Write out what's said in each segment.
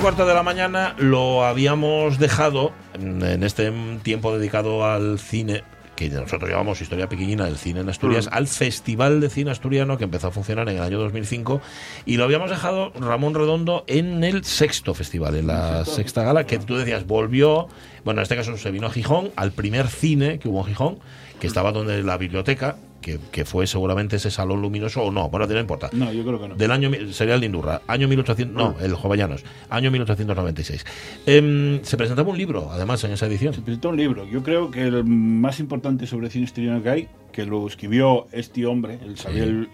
Cuarto de la mañana lo habíamos dejado en este tiempo dedicado al cine que nosotros llamamos Historia Pequeñina del Cine en Asturias, al Festival de Cine Asturiano que empezó a funcionar en el año 2005 y lo habíamos dejado Ramón Redondo en el sexto festival, en la sexta gala, que tú decías volvió, bueno, en este caso se vino a Gijón, al primer cine que hubo en Gijón, que estaba donde la biblioteca, que, que fue seguramente ese salón luminoso o no, bueno, no importa. No, yo creo que no. Del año, sería el de Indurra, año 1800, no, el Jovellanos, año 1896. Em, se presentaba un libro, además, en esa edición. Se presentó un libro. Yo creo que el más importante sobre cine asturiano que hay, que lo escribió este hombre, el Xavier.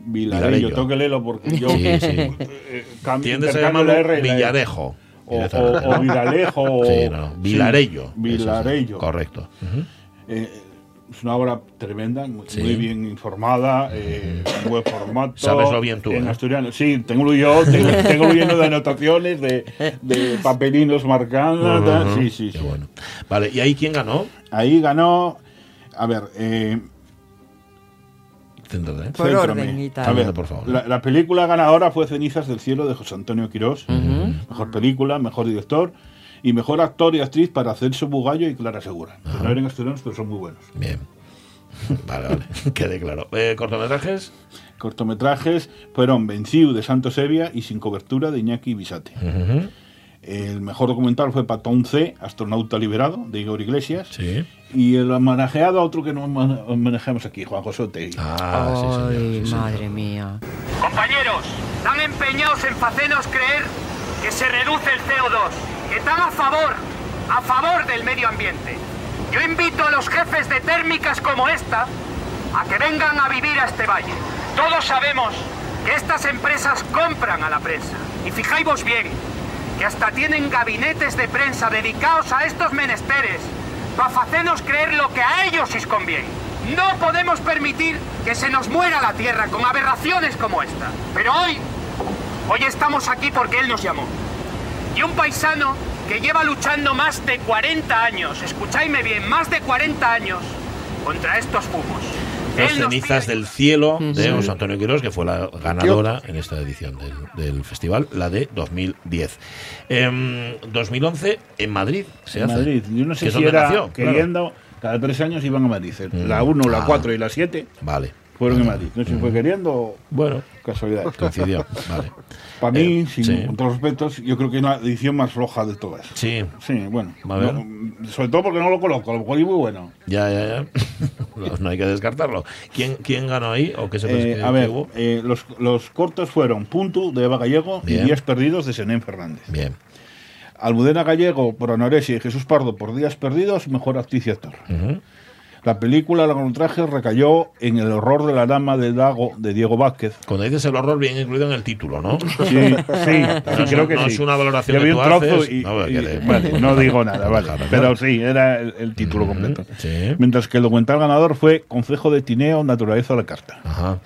Vilarejo. Tengo que leerlo porque yo Sí, sí. eh, a intercambio llamarlo la R E. Villarejo. O, o, o Viralejo. o- Sí, no, Vilarello. Sí, Vilarello. Sí, correcto. Eh, es una obra tremenda, muy, Sí. muy bien informada, eh, en buen formato. Sabeslo bien tú, En ¿eh? asturiano. Sí, tengo yo, tengo, tengo lleno de anotaciones, de, de papelinos marcados. Ujú. Sí, sí, Qué sí. bueno. Vale, ¿y ahí quién ganó? Ahí ganó. A ver, eh, Céntrate. Por céntrame. orden y tal. A ver, Por favor. La, la película ganadora fue Cenizas del Cielo de José Antonio Quirós. Mejor película, mejor director y mejor actor y actriz para Celso Bugallo y Clara Segura. Que no eran asturianos, pero son muy buenos. Bien. Vale, vale. Quede claro. Eh, ¿Cortometrajes? Cortometrajes fueron Venciu de Santos Evia y Sin cobertura de Iñaki Bisate. El mejor documental fue Patón C, Astronauta Liberado, de Igor Iglesias. Sí. Y el homenajeado a otro que no home- homenajeamos aquí, Juan José Otegi. Ah, sí, señor. Ay, sí, señor. madre mía. Compañeros, están empeñados en hacernos creer que se reduce el CO2, que están a favor, a favor del medio ambiente. Yo invito a los jefes de térmicas como esta a que vengan a vivir a este valle. Todos sabemos que estas empresas compran a la prensa. Y fijáis bien, que hasta tienen gabinetes de prensa dedicados a estos menesteres para hacernos creer lo que a ellos les conviene. No podemos permitir que se nos muera la tierra con aberraciones como esta. Pero hoy, hoy estamos aquí porque él nos llamó. Y un paisano que lleva luchando más de 40 años, escuchadme bien, más de 40 años contra estos fumos. Las cenizas del cielo de José Antonio Quirós, que fue la ganadora en esta edición del, del festival, la de 2010. Em, 2011 en Madrid se En hace. Madrid. Yo no sé si era nació, claro. queriendo. Cada tres años iban a Madrid. La Mm. 1, la Ah. 4 y la 7 Vale. Fueron en Madrid. No sé si fue queriendo o Bueno, casualidad. coincidió. Vale. Para mí, Eh, sin sí. otros respetos, yo creo que es la edición más floja de todas. Sí, Sí, bueno. A ver. no, sobre todo porque no lo coloco, a lo mejor es muy bueno. ya, ya, ya. No, no hay que descartarlo. ¿Quién, quién ganó ahí? ¿O qué se Eh, que- a ver, hubo? eh, los, los cortos fueron Punto de Eva Gallego Bien. y Días Perdidos de Senén Fernández. Bien. Almudena Gallego por Anorexia y Jesús Pardo por Días Perdidos, mejor actriz y actor. Ujú. La película largometraje recayó en El horror de la dama del lago de Diego Vázquez. Cuando dices el horror, bien incluido en el título, ¿no? Sí, sí, creo que no sí. es una valoración que tú haces. y, No, y- vale, no digo nada, vale. Pero sí, era el, el título completo. sí. Mientras que el documental ganador fue Concejo de Tineo, Naturaleza a la Carta. Ajá.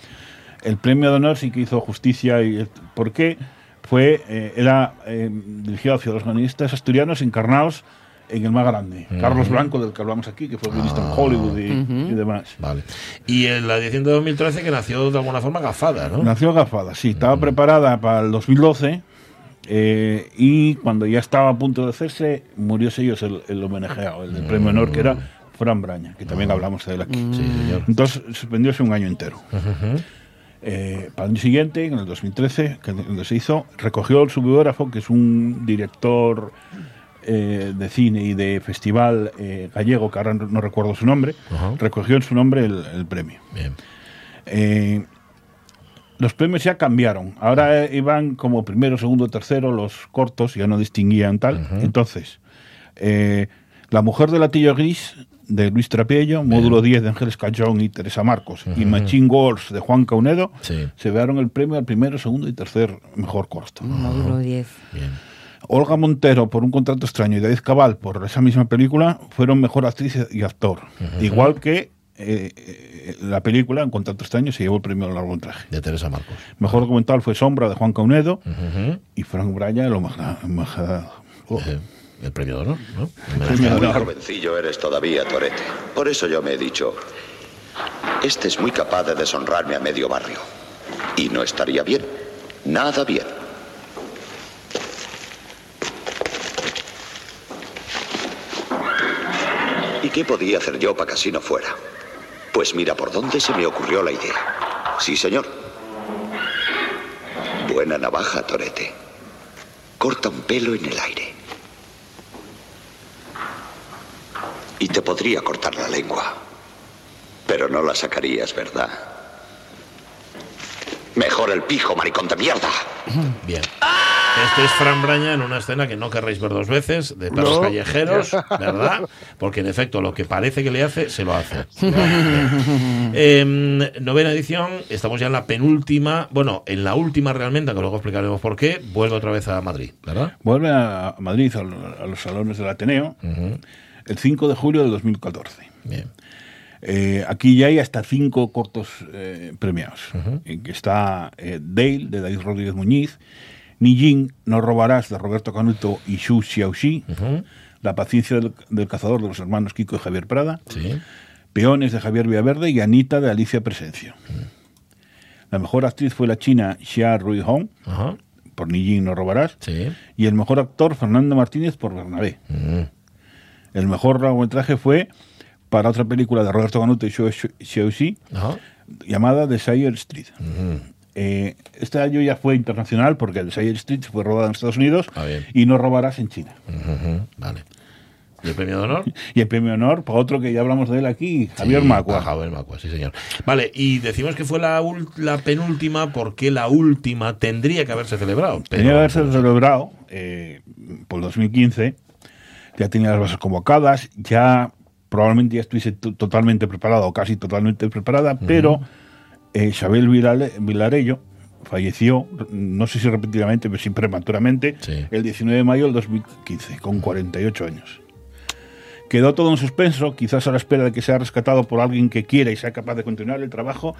El premio de honor sí que hizo justicia y ¿por qué? Fue, eh, era eh, dirigido hacia los guionistas asturianos encarnados en el más grande. Carlos Blanco, del que hablamos aquí, que fue guionista en Hollywood y, y demás. Vale. Y en la edición de 2013 que nació de alguna forma gafada, ¿no? Nació gafada, sí, estaba preparada para el 2012 eh, y cuando ya estaba a punto de hacerse, murió ellos el, el homenajeado, el del premio honor, que era Fran Braña, que también hablamos de él aquí. Sí, señor. Entonces suspendióse un año entero. Eh, para el año siguiente, en el 2013, que donde se hizo, recogió el su biógrafo, que es un director eh, de Cine y de Festival eh, Gallego, que ahora no, recuerdo su nombre, recogió en su nombre el, el premio. Bien. Eh, los premios ya cambiaron. Ahora iban como primero, segundo, tercero los cortos, ya no distinguían tal. Entonces, eh, La mujer del latillo gris de Luis Trapiello, módulo 10 de Ángeles Cayón y Teresa Marcos, y Machine Wars de Juan Caunedo, Sí. se llevaron el premio al primero, segundo y tercer mejor corto. Módulo 10. Bien. Olga Montero por Un contrato extraño y David Cabal por esa misma película fueron mejor actriz y actor. Igual que eh, eh, la película Un contrato extraño se llevó el premio al largometraje. De Teresa Marcos. Mejor documental fue Sombra de Juan Caunedo y Frank Bryan lo más, más- oh, Eh, el premio de honor, ¿no? Muy jovencillo eres todavía, Torete. Por eso yo me he dicho, este es muy capaz de deshonrarme a medio barrio. Y no estaría bien. Nada bien. Qué podía hacer yo para que así no fuera? Pues mira por dónde se me ocurrió la idea. Sí, señor. Buena navaja, Torete. Corta un pelo en el aire. Y te podría cortar la lengua. Pero no la sacarías, ¿verdad? Mejor el pijo, maricón de mierda. Bien. Este es Fran Braña en una escena que no querréis ver dos veces, de perros callejeros, ¿verdad? Porque en efecto lo que parece que le hace, se lo hace. Em, novena edición, estamos ya en la penúltima, bueno, en la última realmente, que luego explicaremos por qué, vuelve otra vez a Madrid, ¿verdad? Vuelve a Madrid, a, lo- a los salones del Ateneo, el 5 de julio del 2014. Bien. Eh, aquí ya hay hasta cinco cortos eh, premiados. En que está eh, Dale, de David Rodríguez Muñiz, Nijin, No robarás, de Roberto Canuto y Xu Xiaoxi, La paciencia del, del cazador, de los hermanos Kiko y Javier Prada, Sí. Peones, de Javier Villaverde y Anita, de Alicia Presencio. La mejor actriz fue la china Xia Rui Hong, Ajá. por Nijin, No robarás, Sí. y el mejor actor, Fernando Martínez, por Bernabé. El mejor largometraje fue para otra película de Roberto Canuto y Xiaoxi, llamada The Sire Street. Eh, este año ya fue internacional porque The Sire Street fue rodada en Estados Unidos Ah, y no robarás en China. Vale. ¿Y el premio de honor? Y el premio de honor para otro que ya hablamos de él aquí, Javier Sí, Macua. Javier Macua, sí, señor. Vale, y decimos que fue la, penúltima porque la última tendría que haberse celebrado. Pero, Tenía que haberse celebrado eh, por el 2015, ya tenía las bases convocadas, ya probablemente ya estuviese to- totalmente preparada o casi totalmente preparada, pero eh, Isabel Vilarello falleció, no sé si repetidamente, pero sí prematuramente, Sí. el 19 de mayo del 2015, con 48 años. Quedó todo en suspenso, quizás a la espera de que sea rescatado por alguien que quiera y sea capaz de continuar el trabajo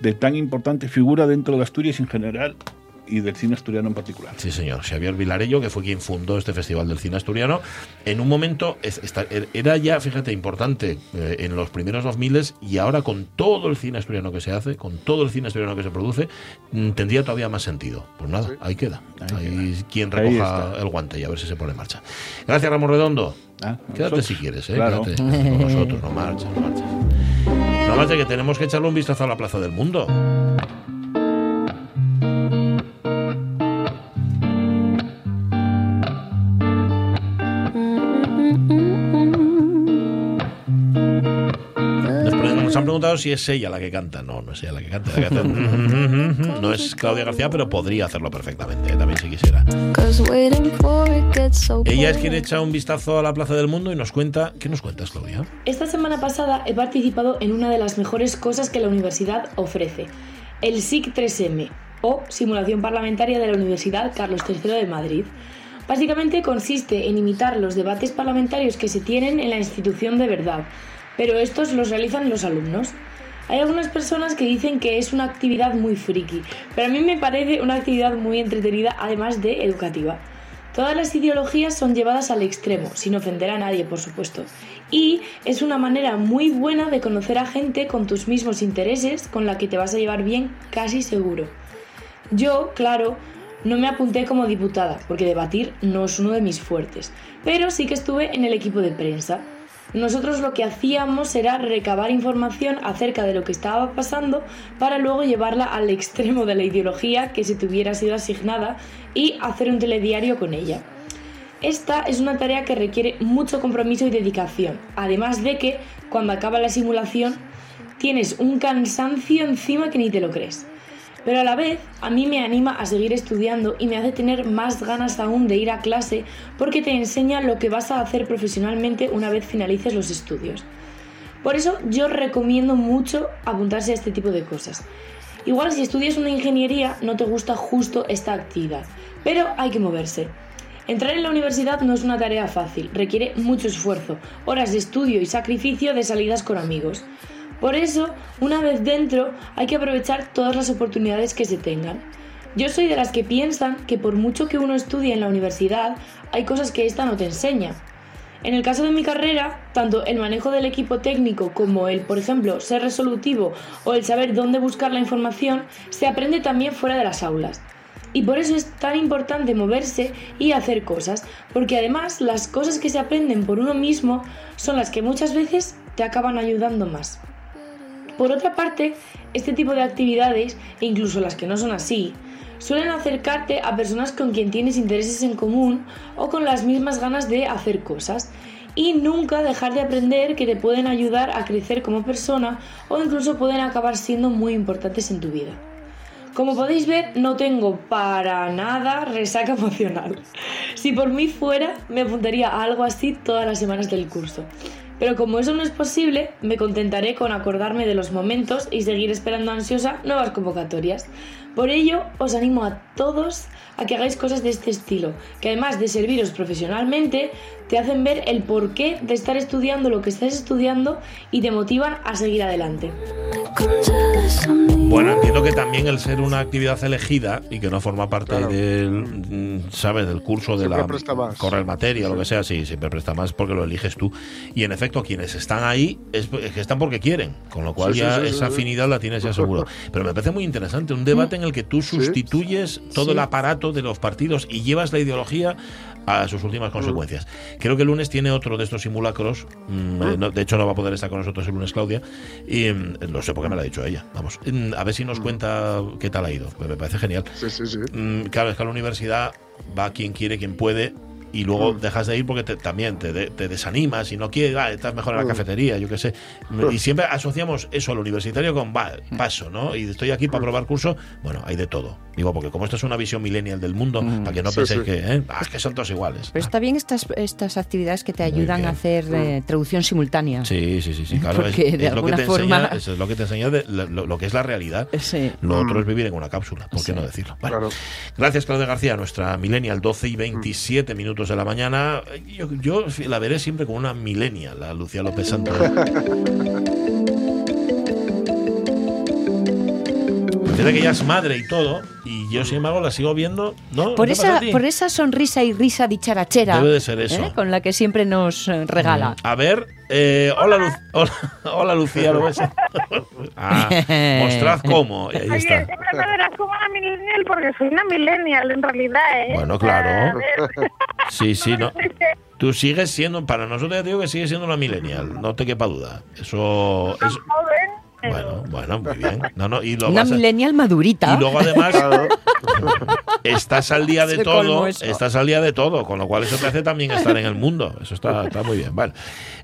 de tan importante figura dentro de Asturias en general y del cine asturiano en particular. Sí, señor. Xavier Vilarello, que fue quien fundó este Festival del Cine Asturiano, en un momento er- era ya, fíjate, importante eh, en los primeros 2000 y ahora con todo el cine asturiano que se hace, con todo el cine asturiano que se produce, mm, tendría todavía más sentido. Pues nada, ahí queda. Ahí, quien recoja el guante y a ver si se pone en marcha. Gracias, Ramón Redondo. Ah, Quédate nosotros. si quieres, ¿eh? Claro. Quédate con nosotros, no marches, no marches. No marches, que tenemos que echarle un vistazo a la Plaza del Mundo. Preguntado si es ella la que canta. No, no es ella la que canta. la que canta. No es Claudia García, pero podría hacerlo perfectamente, eh, también si quisiera. Ella es quien echa un vistazo a la Plaza del Mundo y nos cuenta. ¿Qué nos cuentas, Claudia? Esta semana pasada he participado en una de las mejores cosas que la universidad ofrece, el SIC 3M, o Simulación Parlamentaria de la Universidad Carlos III de Madrid. Básicamente consiste en imitar los debates parlamentarios que se tienen en la institución de verdad, pero estos los realizan los alumnos. Hay algunas personas que dicen que es una actividad muy friki, pero a mí me parece una actividad muy entretenida además de educativa. Todas las ideologías son llevadas al extremo, sin ofender a nadie, por supuesto. Y es una manera muy buena de conocer a gente con tus mismos intereses, con la que te vas a llevar bien casi seguro. Yo, claro, no me apunté como diputada, porque debatir no es uno de mis fuertes, pero sí que estuve en el equipo de prensa. Nosotros lo que hacíamos era recabar información acerca de lo que estaba pasando para luego llevarla al extremo de la ideología que se te hubiera sido asignada y hacer un telediario con ella. Esta es una tarea que requiere mucho compromiso y dedicación, además de que cuando acaba la simulación tienes un cansancio encima que ni te lo crees. Pero a la vez a mí me anima a seguir estudiando y me hace tener más ganas aún de ir a clase porque te enseña lo que vas a hacer profesionalmente una vez finalices los estudios. Por eso yo recomiendo mucho apuntarse a este tipo de cosas. Igual si estudias una ingeniería no te gusta justo esta actividad, pero hay que moverse. Entrar en la universidad no es una tarea fácil, requiere mucho esfuerzo, horas de estudio y sacrificio de salidas con amigos. Por eso, una vez dentro, hay que aprovechar todas las oportunidades que se tengan. Yo soy de las que piensan que por mucho que uno estudie en la universidad, hay cosas que esta no te enseña. En el caso de mi carrera, tanto el manejo del equipo técnico como el, por ejemplo, ser resolutivo o el saber dónde buscar la información, se aprende también fuera de las aulas. Y por eso es tan importante moverse y hacer cosas, porque además las cosas que se aprenden por uno mismo son las que muchas veces te acaban ayudando más. Por otra parte, este tipo de actividades, e incluso las que no son así, suelen acercarte a personas con quien tienes intereses en común o con las mismas ganas de hacer cosas y nunca dejar de aprender que te pueden ayudar a crecer como persona o incluso pueden acabar siendo muy importantes en tu vida. Como podéis ver, no tengo para nada resaca emocional. Si por mí fuera, me apuntaría a algo así todas las semanas del curso. Pero como eso no es posible, me contentaré con acordarme de los momentos y seguir esperando ansiosa nuevas convocatorias. Por ello, os animo a todos a que hagáis cosas de este estilo, que además de serviros profesionalmente, te hacen ver el porqué de estar estudiando lo que estás estudiando y te motivan a seguir adelante. Bueno, entiendo que también el ser una actividad elegida y que no forma parte Claro. del, mm, ¿sabes? Del curso de la más. correr materia, lo que sea, sí, siempre presta más porque lo eliges tú. Y en efecto, quienes están ahí es, es que están porque quieren, con lo cual Sí, sí, ya sí, sí, esa sí. afinidad la tienes ya seguro. Pero me parece muy interesante, un debate en el que tú sustituyes todo el aparato de los partidos y llevas la ideología a sus últimas consecuencias. Creo que el lunes tiene otro de estos simulacros. mm, no- de hecho, no va a poder estar con nosotros el lunes Claudia. Y mm, lo sé porque me lo ha dicho ella. Vamos, Mm, a ver si nos cuenta qué tal ha ido. Me parece genial. Sí, sí, sí. Claro, es que a la universidad va quien quiere, quien puede. Y luego Mm. dejas de ir porque te- también te, te desanimas y no quieres, ah, estás mejor en la Mm. cafetería, yo qué sé. Y siempre asociamos eso al universitario con va, paso, ¿no? Y estoy aquí para probar curso. Bueno, hay de todo. Digo, porque como esto es una visión millennial del mundo, para que no Sí, penséis sí. que, ¿eh? ah, es que son todos iguales. Pero está bien estas, estas actividades que te ayudan a hacer eh, traducción simultánea. Sí, sí, sí, sí, claro. es, Porque de es lo que alguna te forma- enseña, eso es lo que te enseña de lo, lo- que es la realidad. Sí. Lo otro Mm. es vivir en una cápsula, ¿por qué no decirlo? Bueno, Claro. Gracias, Claudia García, nuestra millennial, 12 y 27 minutos de la mañana. Yo, yo la veré siempre como una millennial, la Lucía López Santos. Fíjate que ella es madre y todo, y yo sin embargo la sigo viendo, ¿no? Por ¿Qué pasa esa, por esa sonrisa y risa dicharachera Debe de ser eso. ¿eh? con la que siempre nos eh, regala. A ver, eh, hola, Lu- hola, hola, Lucía, ¿lo ves? Ah, mostrad cómo. Ahí Oye, está. siempre me verás como una millennial porque soy una millennial en realidad, ¿eh? Bueno, claro. Sí, sí, no. Tú sigues siendo, para nosotros ya te digo que sigues siendo una millennial, no te quepa duda. Eso es. joven, Bueno, bueno, muy bien. No, no, y lo Una vas a- millennial madurita. y luego además estás al día de Se todo, eso. estás al día de todo, con lo cual eso te hace también estar en el mundo. Eso está, está muy bien. Vale.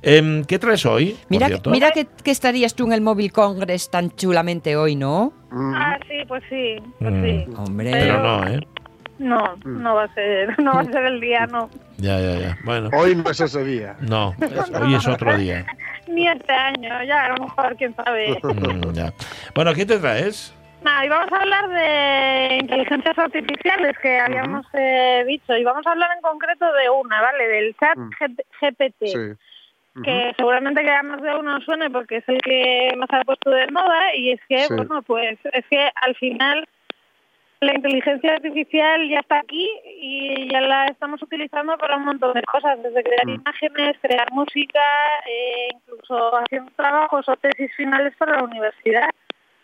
Em, ¿Qué traes hoy? por Mira, cierto? mira que, que estarías tú en el Móvil Congress tan chulamente hoy, ¿no? Ah, sí, pues sí, pues Mm. sí. Hombre. Pero no, ¿eh? No, no va a ser, no va a ser el día, no. Ya, ya, ya. Bueno, Hoy no es ese día. no, es- hoy es otro día. Ni este año, ya a lo mejor, quién sabe. Mm, ya. Bueno, ¿qué te traes? Nada, y vamos a hablar de inteligencias artificiales que habíamos eh, dicho, y vamos a hablar en concreto de una, ¿vale? Del chat Mm. GPT. Sí. que seguramente que a más de uno suene porque es el que más ha puesto de moda y es que, Sí. bueno, pues es que al final la inteligencia artificial ya está aquí y ya la estamos utilizando para un montón de cosas, desde crear Mm. imágenes, crear música, eh, incluso haciendo trabajos o tesis finales para la universidad,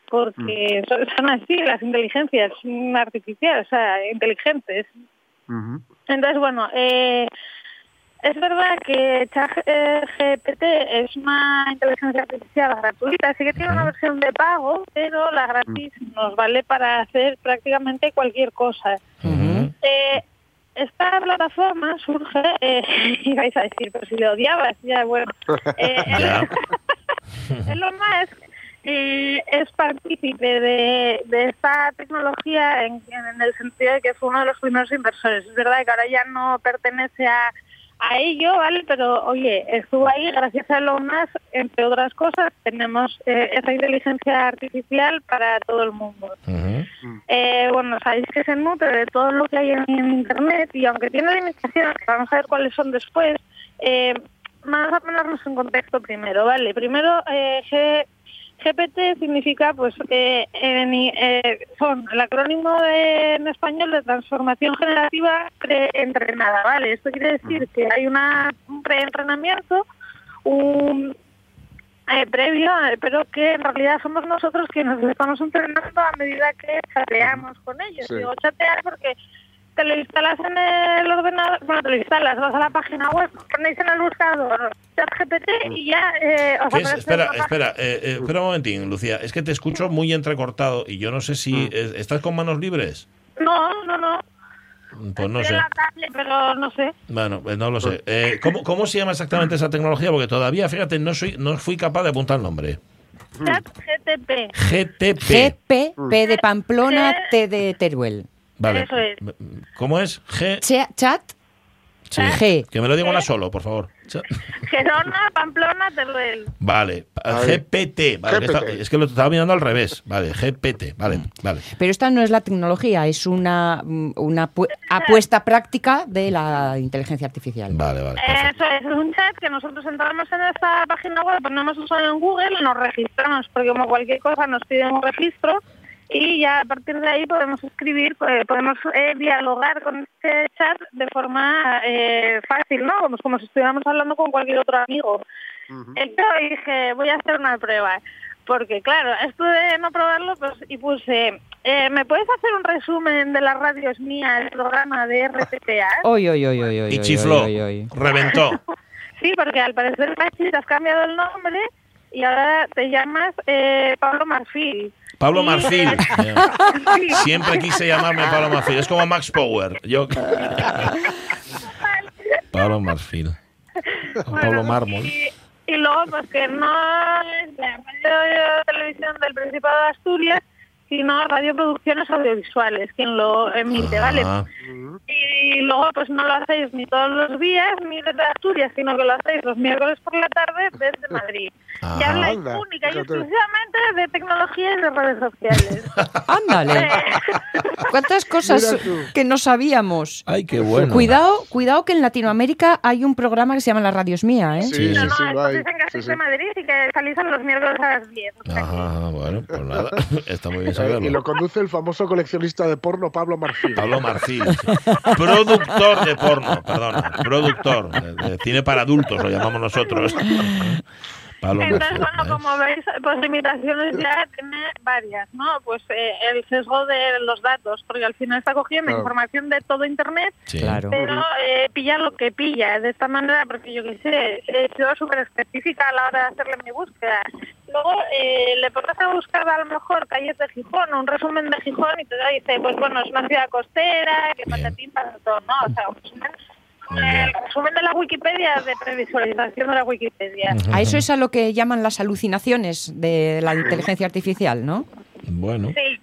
porque Mm. son, así las inteligencias artificiales, o sea, inteligentes. Entonces, bueno, eh, es verdad que ChatGPT es una inteligencia artificial gratuita, sí que tiene una versión de pago, pero la gratis nos vale para hacer prácticamente cualquier cosa. Eh, esta plataforma surge, eh, y vais a decir, pero si le odiabas, ya bueno. Eh, Ya. Elon Musk eh, es partícipe de, de esta tecnología en, en el sentido de que fue uno de los primeros inversores. Es verdad que ahora ya no pertenece a, a ello, ¿vale? Pero oye, estuvo ahí gracias a Elon Musk, entre otras cosas, tenemos eh, esa inteligencia artificial para todo el mundo. Eh, bueno, sabéis que se nutre de todo lo que hay en, en Internet y aunque tiene limitaciones, vamos a ver cuáles son después, eh, vamos a ponernos en contexto primero, ¿vale? Primero, eh, GPT significa, pues, eh, en- eh, son el acrónimo de- en español de transformación generativa preentrenada, ¿vale? Esto quiere decir que hay una, un preentrenamiento, un eh, previo, eh, pero que en realidad somos nosotros quienes nos estamos entrenando a medida que chateamos con ellos. Sí. Digo chatear porque te lo instalas en el ordenador, bueno, te lo instalas, vas a la página web, ponéis en el buscador ChatGPT y ya eh, os aparece Espera, espera, eh, eh, espera un momentín, Lucía. Es que te escucho muy entrecortado y yo no sé si eh, estás con manos libres. No, no, no. Pues no Estoy sé. en la tablet, pero no sé. Bueno, pues no lo sé. Eh, ¿cómo, ¿Cómo se llama exactamente esa tecnología? Porque todavía, fíjate, no soy, no fui capaz de apuntar el nombre. ChatGTP. GTP. GP, P de Pamplona, T de Teruel. Vale. Eso es. ¿Cómo es? G. Cha- Chat, Sí. G. Que me lo diga una solo, por favor. Gerona, Pamplona, Teruel. Vale. GPT. Vale, que GPT. está- es que lo estaba mirando al revés. Vale, GPT. Vale, vale. Pero esta no es la tecnología, es una, mm, una pu- apuesta práctica de la inteligencia artificial. Vale, vale. perfecto. Eso es, es un chat que nosotros entramos en esta página web, ponemos usuario en Google, nos registramos, porque como cualquier cosa nos piden un registro y ya a partir de ahí podemos escribir, eh, podemos eh, dialogar con este chat de forma eh, fácil, ¿no? Como, como si estuviéramos hablando con cualquier otro amigo. Entonces dije, voy a hacer una prueba. Porque claro, esto de no probarlo, pues y puse, eh, ¿me puedes hacer un resumen de las radios mías, el programa de RTPA? Oy, oy, oy, oy, oy, Y chifló. oy, oy, oy. Reventó. Sí, porque al parecer Pachi te has cambiado el nombre y ahora te llamas eh, Pablo Marfil. Pablo Marfil. Sí. Siempre quise llamarme Pablo Marfil. Es como Max Power. Yo. Pablo Marfil. Bueno, Pablo Mármol. Y, y luego, pues que no es la radio televisión del Principado de Asturias, sino Radio Producciones Audiovisuales, quien lo emite, ¿vale? Ah, Y luego, pues no lo hacéis ni todos los días, ni desde Asturias, sino que lo hacéis los miércoles por la tarde desde Madrid. Ah. y habláis Anda, única y exclusivamente de tecnología y de redes sociales. Ándale. ¿Cuántas cosas que no sabíamos? Ay, qué bueno. Cuidado, cuidado que en Latinoamérica hay un programa que se llama La Radios Mía, ¿eh? Sí, Sí, sí, no, sí, no, lo hay. estáis en Sí, sí. de Madrid y que salís a los miércoles a las 10. o sea que- Ajá, bueno, pues nada. Está muy bien Eh, y saberlo. lo conduce el famoso coleccionista de porno Pablo Marfil. Pablo Marfil. Productor de porno, perdona. Productor. De, de cine para adultos, lo llamamos nosotros. Entonces, bueno, ¿eh? como veis, pues limitaciones ya tiene varias, ¿no? Pues eh, el sesgo de los datos, porque al final está cogiendo Claro. información de todo Internet, Sí. Claro. pero eh, pilla lo que pilla. De esta manera, porque yo qué sé, he sido súper específica a la hora de hacerle mi búsqueda. Luego eh, le pones a buscar a lo mejor calles de Gijón o un resumen de Gijón y te dice, pues bueno, es una ciudad costera, que patatín, patatón, ¿no? O sea, un resumen, el resumen de la Wikipedia, de previsualización de la Wikipedia. A eso es a lo que llaman las alucinaciones de la inteligencia artificial, ¿no? Bueno, Sí.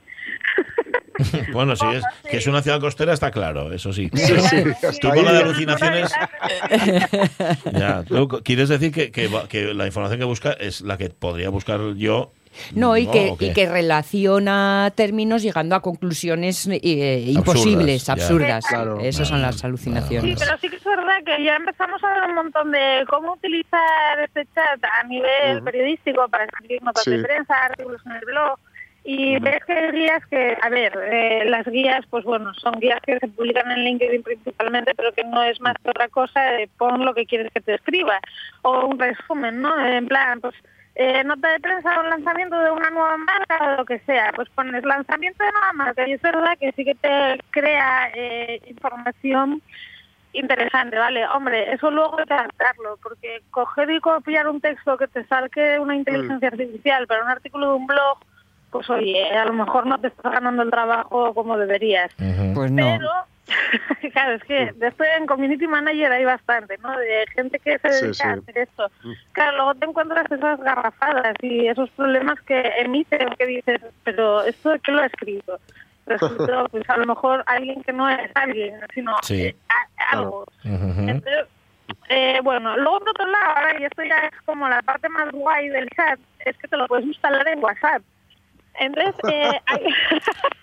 bueno, si es que es una ciudad costera, está claro, eso sí. Sí, sí, Tú con la de alucinaciones. Ya, tú quieres decir que, que la información que busca es la que podría buscar yo. No, y, que, ¿o qué? y que relaciona términos llegando a conclusiones eh, imposibles, absurdas. Claro. Esas son las Sí, alucinaciones. pero sí que es verdad que ya empezamos a ver un montón de cómo utilizar este chat a nivel Ujú. periodístico para escribir notas Sí. de prensa, artículos en el blog. Y ves que hay guías que, a ver, eh, las guías, pues bueno, son guías que se publican en LinkedIn principalmente, pero que no es más que otra cosa de pon lo que quieres que te escriba. O un resumen, ¿no? En plan, pues eh, nota de prensa o un lanzamiento de una nueva marca o lo que sea, pues pones lanzamiento de nueva marca y es verdad que sí que te crea eh, información interesante, ¿vale? Hombre, eso luego hay que adaptarlo, porque coger y copiar un texto que te salque una inteligencia artificial para un artículo de un blog, pues oye, a lo mejor no te estás ganando el trabajo como deberías. Pues no. Pero, claro, es que después en Community Manager hay bastante, ¿no? De gente que se dedica sí. a hacer esto. Claro, luego te encuentras esas garrafadas y esos problemas que emiten que dices, pero ¿esto de qué lo ha escrito? Escrito, pues a lo mejor alguien que no es alguien, sino Sí. eh, a- algo. Entonces, eh, bueno, luego por otro lado, ahora, y esto ya es como la parte más guay del chat, es que te lo puedes instalar en WhatsApp. Entonces, eh, hay-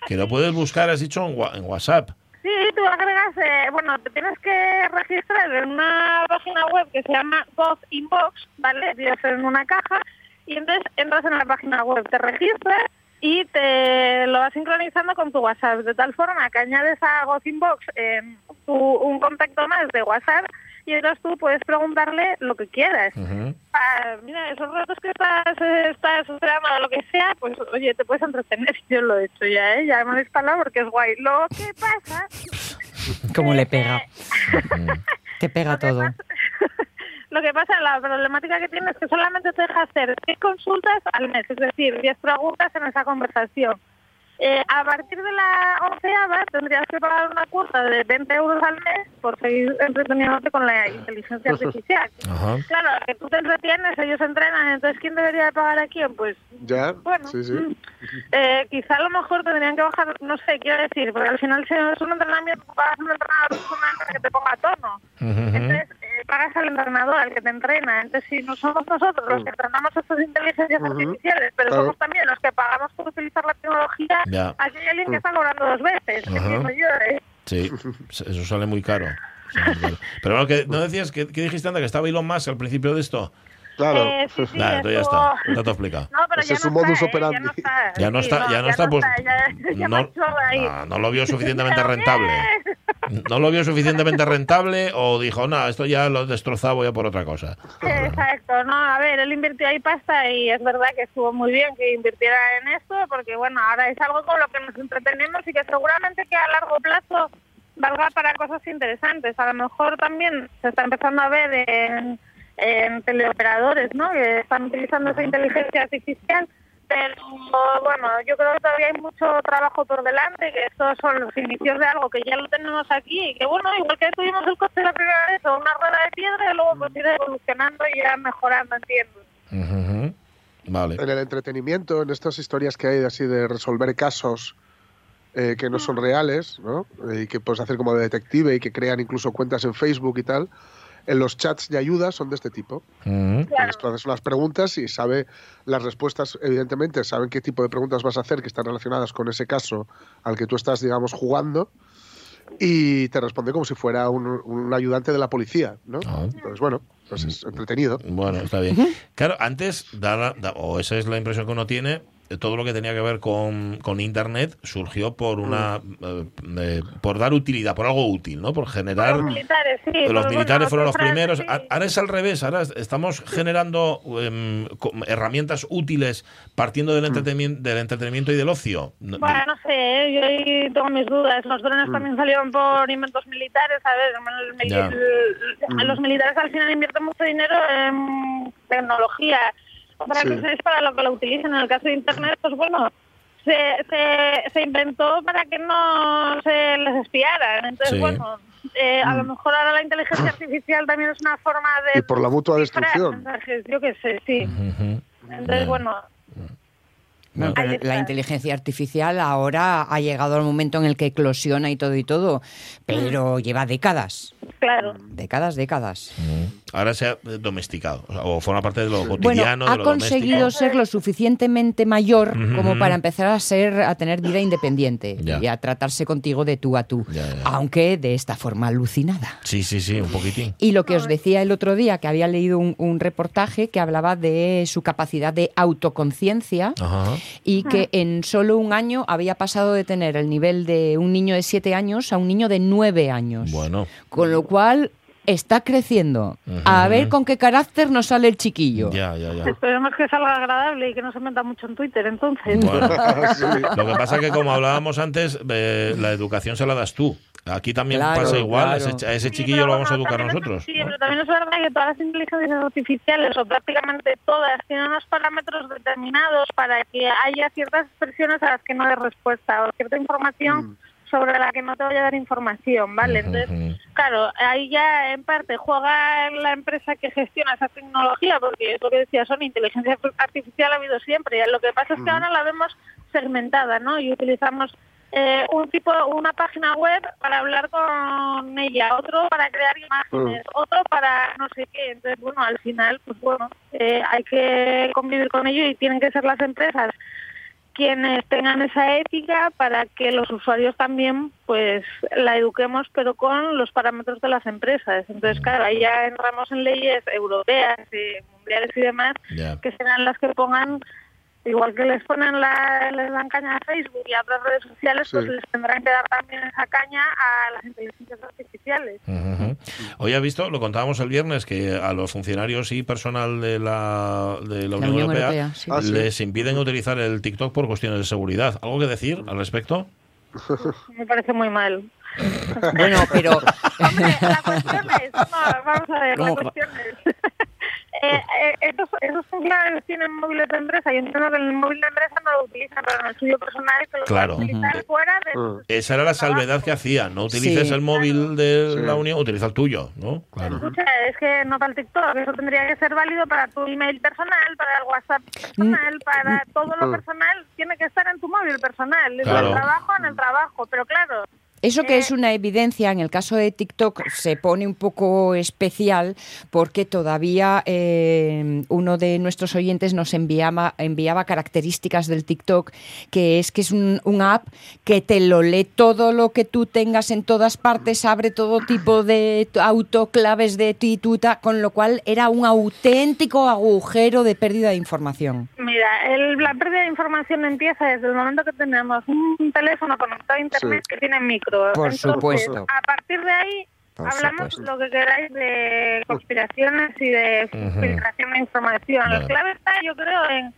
Que lo puedes buscar, has dicho, en WhatsApp. Sí, tú agregas, eh, bueno, te tienes que registrar en una página web que se llama Gov Inbox, ¿vale? Tienes en una caja, y entonces entras en la página web, te registras y te lo vas sincronizando con tu WhatsApp, de tal forma que añades a Gov Inbox eh, tu- un contacto más de WhatsApp y entonces tú puedes preguntarle lo que quieras. Ujú. Ah, mira, esos ratos que estás, estás esperando o lo que sea, pues oye, te puedes entretener. Yo lo he hecho ya, ¿eh? Ya me he instalado porque es guay. Lo que pasa, ¿Cómo le pega? Te pega todo. lo que pasa, la problemática que tiene es que solamente te deja hacer 10 consultas al mes, es decir, 10 preguntas en esa conversación. Eh, a partir de la onceava tendrías que pagar una cuota de 20 euros al mes por seguir entreteniéndote con la inteligencia artificial. Ajá. Claro, que tú te entretienes, ellos entrenan, entonces ¿quién debería de pagar a quién? Pues Ya, Bueno, sí, sí. mm, eh, quizá a lo mejor tendrían que bajar, no sé, quiero decir, porque al final si es un entrenamiento, pagas un entrenador personal que te ponga a tono. Entonces, eh, pagas al entrenador, al que te entrena. Entonces, si no somos nosotros los que entrenamos estas inteligencias Ujú. artificiales, pero Claro. somos también los que pagamos por utilizar la tecnología, Ya. aquí hay alguien que está cobrando dos veces. Yo, ¿eh? Sí, eso sale muy caro. Sale muy caro. Pero bueno, que, ¿no decías que, que dijiste anda que estaba Elon Musk al principio de esto? Claro. Eh, sí, sí, ya está. Ya te he explicado. No, pero Ese ya es su no está, modus operandi. Ya no está. Ya no está, ya no está, pues. no, ah, no lo vio suficientemente rentable. No lo vio suficientemente rentable o dijo, no, esto ya lo he destrozado, voy a por otra cosa. Exacto, no, a ver, él invirtió ahí pasta y es verdad que estuvo muy bien que invirtiera en esto porque bueno, ahora es algo con lo que nos entretenemos y que seguramente que a largo plazo valga para cosas interesantes. A lo mejor también se está empezando a ver en, en teleoperadores, ¿no? Que están utilizando esa inteligencia artificial. Pero bueno, yo creo que todavía hay mucho trabajo por delante, que estos son los inicios de algo que ya lo tenemos aquí y que bueno, igual que tuvimos el coche la primera vez o una rueda de piedra y luego pues ir evolucionando y ya mejorando, entiendo. Vale. En el entretenimiento, en estas historias que hay así de resolver casos eh, que no son reales, ¿no? Y que puedes hacer como de detective y que crean incluso cuentas en Facebook y tal. En los chats de ayuda son de este tipo. Claro. Entonces, tú haces unas preguntas y sabe las respuestas, evidentemente, saben qué tipo de preguntas vas a hacer que están relacionadas con ese caso al que tú estás, digamos, jugando y te responde como si fuera un, un ayudante de la policía, ¿no? Ah. Entonces, bueno, pues es entretenido. Bueno, está bien. Claro, antes, da o esa es la impresión que uno tiene, todo lo que tenía que ver con, con Internet surgió por una eh, eh, por dar utilidad, por algo útil, ¿no? Por generar... Los militares, sí. Los militares fueron los primeros. sí. A- Ahora es al revés. Ahora estamos generando co- herramientas útiles partiendo del entretenimiento, del entretenimiento y del ocio. No- Bueno, no sé, ¿eh? yo ahí tengo mis dudas. Los drones también salieron por inventos militares, Ya. el- Los militares al final invierten mucho dinero en tecnología. Otra Sí. cosa es para lo que lo utilizan. En el caso de Internet, pues bueno, se, se, se inventó para que no se les espiaran. Entonces, Sí. bueno, eh, a lo mejor ahora la inteligencia artificial también es una forma de... Y por la mutua destrucción. mensajes, Yo qué sé, sí. Entonces, bueno, pero la inteligencia artificial ahora ha llegado al momento en el que eclosiona y todo y todo, pero lleva décadas, claro. décadas, décadas. Ahora se ha domesticado o, forma parte de lo Bueno, cotidiano, de ha lo conseguido doméstico. ser lo suficientemente mayor como para empezar a ser a tener vida independiente Ya. y a tratarse contigo de tú a tú, Ya, ya. aunque de esta forma alucinada. Sí, sí, sí, un poquitín. Y lo que os decía el otro día, que había leído un, un reportaje que hablaba de su capacidad de autoconciencia Ajá. y que en solo un año había pasado de tener el nivel de un niño de siete años a un niño de nueve años. Bueno. Con lo cual está creciendo. A ver con qué carácter nos sale el chiquillo. Ya, ya, ya. Esperemos que salga agradable y que no se meta mucho en Twitter, entonces. Bueno, Sí. lo que pasa es que como hablábamos antes, eh, la educación se la das tú. Aquí también Claro, pasa igual, a claro. ese, a ese Sí, chiquillo pero lo vamos a bueno, educar también es- nosotros. Sí, ¿no? pero también es verdad que todas las inteligencias artificiales, o prácticamente todas, tienen unos parámetros determinados para que haya ciertas expresiones a las que no hay respuesta, o cierta información sobre la que no te voy a dar información, ¿vale? Entonces, claro, ahí ya en parte juega la empresa que gestiona esa tecnología, porque es lo que decía son inteligencia artificial ha habido siempre, y lo que pasa es que ahora la vemos segmentada, ¿no? Y utilizamos eh, un tipo, una página web para hablar con ella, otro para crear imágenes, otro para no sé qué. Entonces, bueno, al final, pues bueno, eh, hay que convivir con ello y tienen que ser las empresas quienes tengan esa ética para que los usuarios también pues la eduquemos pero con los parámetros de las empresas. Entonces claro ahí ya entramos en leyes europeas y mundiales y demás que serán las que pongan igual que les ponen la, les dan caña a Facebook y a otras redes sociales pues les tendrán que dar también esa caña a las inteligencias artificiales. Hoy ha visto, lo contábamos el viernes, que a los funcionarios y personal de la, de la Unión, Unión Europea, Europea, sí. Ah, sí. les impiden utilizar el TikTok por cuestiones de seguridad. ¿Algo que decir al respecto? me parece muy mal Bueno, pero Hombre, la cuestión es, no, vamos a ver, la cuestión es, eh, eh, estos, esos funcionarios tienen móviles de empresa, yo entiendo que el móvil de empresa no lo utilizan para el suyo personal, que lo Claro. pueden utilizar fuera de... Esa era la salvedad que hacía. No utilices Sí. el móvil de Sí. la Unión, utiliza el tuyo, ¿no? Claro. Escucha, es que no para el TikTok, eso tendría que ser válido para tu email personal, para el WhatsApp personal, para todo lo Mm. personal, tiene que estar en tu móvil personal, en Claro. el trabajo, en el trabajo, pero claro, Eso que es una evidencia, en el caso de TikTok se pone un poco especial porque todavía eh, uno de nuestros oyentes nos enviaba, enviaba características del TikTok, que es que es un, un app que te lo lee todo lo que tú tengas en todas partes, abre todo tipo de autoclaves de tituta, con lo cual era un auténtico agujero de pérdida de información. Mira, el- la pérdida de información empieza desde el momento que tenemos un teléfono conectado a internet Sí. que tiene micro. Por Entonces, supuesto. A partir de ahí Por hablamos supuesto. lo que queráis de conspiraciones y de filtración de información. La clave está, yo creo, en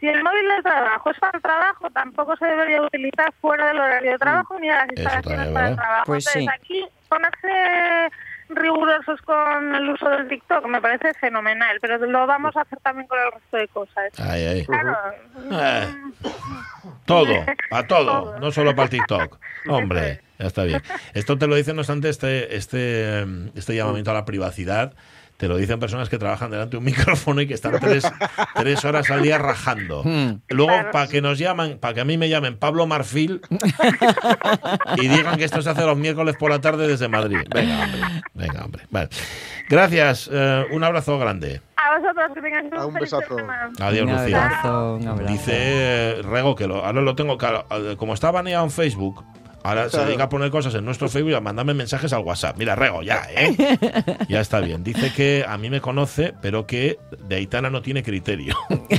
si el móvil de trabajo es para el trabajo, tampoco se debería utilizar fuera del horario de trabajo ni de las instalaciones para el trabajo. Pues Entonces, sí. aquí ponerse rigurosos con el uso del TikTok me parece fenomenal, pero lo vamos a hacer también con el resto de cosas. Ay, ay. Claro, Eh, todo, a todo, no solo para el TikTok. Hombre, ya está bien. Esto te lo dicen, no obstante, este, este, este llamamiento a la privacidad. Te lo dicen personas que trabajan delante de un micrófono y que están tres, tres horas al día rajando. Hmm. Luego, para que nos llaman, para que a mí me llamen Pablo Marfil y digan que esto se hace los miércoles por la tarde desde Madrid. Venga, hombre. Venga, hombre. Vale. Gracias. eh, un abrazo grande. A vosotros que tengáis un, besazo. Adiós, Un Lucía. abrazo, un abrazo. Dice eh, Rego que lo, ahora lo tengo claro. eh, Como está baneado en Facebook, ahora se dedica a poner cosas en nuestro Facebook y a mandarme mensajes al WhatsApp. Mira, Rego, ya, ¿eh? ya está bien. Dice que a mí me conoce, pero que de Aitana no tiene criterio.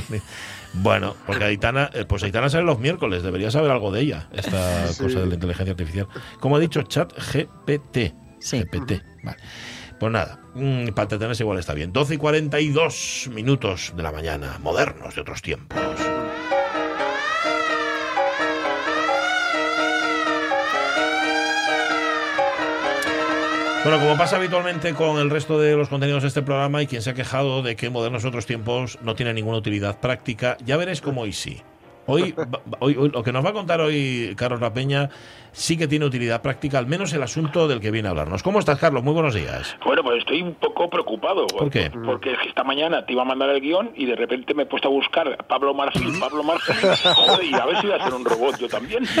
Bueno, porque Aitana, eh, pues Aitana sale los miércoles, debería saber algo de ella, esta Sí. cosa de la inteligencia artificial. Como ha dicho, chat GPT. Sí. GPT, vale. Pues nada, mm, para entretenerse igual está bien. 12 y 42 minutos de la mañana, modernos de otros tiempos. Bueno, como pasa habitualmente con el resto de los contenidos de este programa, y quien se ha quejado de que Modernos de otros tiempos no tiene ninguna utilidad práctica, ya veréis cómo hoy sí. Hoy, hoy, hoy- lo que nos va a contar hoy Carlos La Peña sí que tiene utilidad práctica, al menos el asunto del que viene a hablarnos. ¿Cómo estás, Carlos? Muy buenos días. Bueno, pues estoy un poco preocupado. ¿Por qué? Porque es que esta mañana te iba a mandar el guion y de repente me he puesto a buscar Pablo Marfil, Pablo Marfil. Joder, y a ver si voy a ser un robot yo también.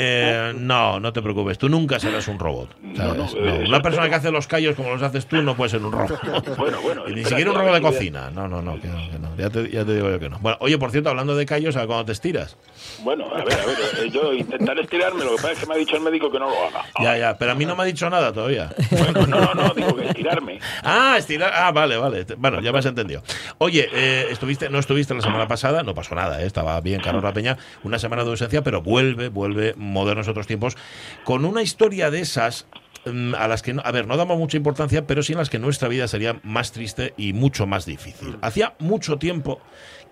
Eh, no, no te preocupes, tú nunca serás un robot. ¿sabes? no, eh, No, Una persona que hace los callos como los haces tú no puede ser un robot. Bueno, bueno. Y ni siquiera un a robot de cocina. No, no, no, que no, que no. Ya, te, ya te digo yo que no. Bueno, oye, por cierto, hablando de callos, ¿a cuándo te estiras? Bueno, a ver, a ver. eh, Yo intentaré estirarme, lo que pasa es que me ha dicho el médico que no lo haga. Ya, ya, pero a mí no me ha dicho nada todavía. Bueno, no, no, no, digo que estirarme. Ah, estirar. Ah, vale, vale. Bueno, ya me has entendido. Oye, eh, estuviste, no estuviste la semana pasada, no pasó nada, ¿eh? estaba bien Carlos La Peña, una semana de ausencia, pero vuelve, vuelve Modernos otros tiempos, con una historia de esas mm, a las que, a ver, no damos mucha importancia, pero sí en las que nuestra vida sería más triste y mucho más difícil. Hacía mucho tiempo